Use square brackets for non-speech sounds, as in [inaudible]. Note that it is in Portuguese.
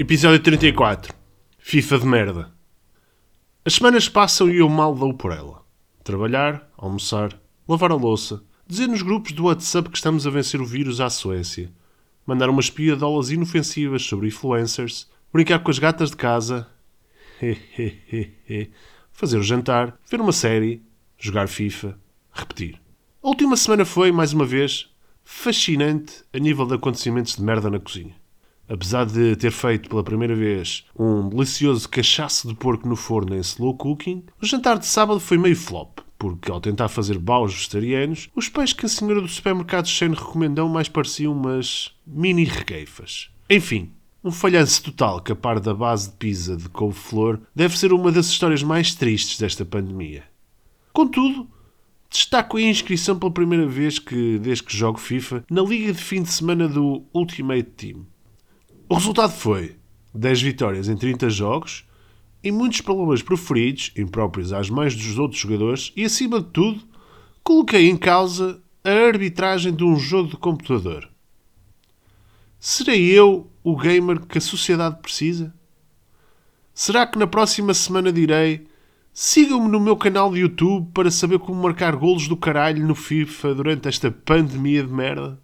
Episódio 34 FIFA de merda. As semanas passam e eu mal dou por ela. Trabalhar, almoçar, lavar a louça, dizer nos grupos do WhatsApp que estamos a vencer o vírus à Suécia, mandar umas piadolas inofensivas sobre influencers, brincar com as gatas de casa, [laughs] fazer o jantar, ver uma série, jogar FIFA, repetir. A última semana foi, mais uma vez, fascinante a nível de acontecimentos de merda na cozinha. Apesar de ter feito pela primeira vez um delicioso cachaço de porco no forno em slow cooking, o jantar de sábado foi meio flop, porque ao tentar fazer baus vegetarianos, os peixes que a senhora do supermercado Shane recomendou mais pareciam umas mini regueifas. Enfim, um falhanço total que a par da base de pizza de couve-flor deve ser uma das histórias mais tristes desta pandemia. Contudo, Destaco a inscrição pela primeira vez que, desde que jogo FIFA, na liga de fim de semana do Ultimate Team. O resultado foi 10 vitórias em 30 jogos e muitos problemas preferidos, impróprios às mães dos outros jogadores, e acima de tudo, coloquei em causa a arbitragem de um jogo de computador. Serei eu o gamer que a sociedade precisa? Será que na próxima semana direi sigam-me no meu canal de YouTube para saber como marcar golos do caralho no FIFA durante esta pandemia de merda?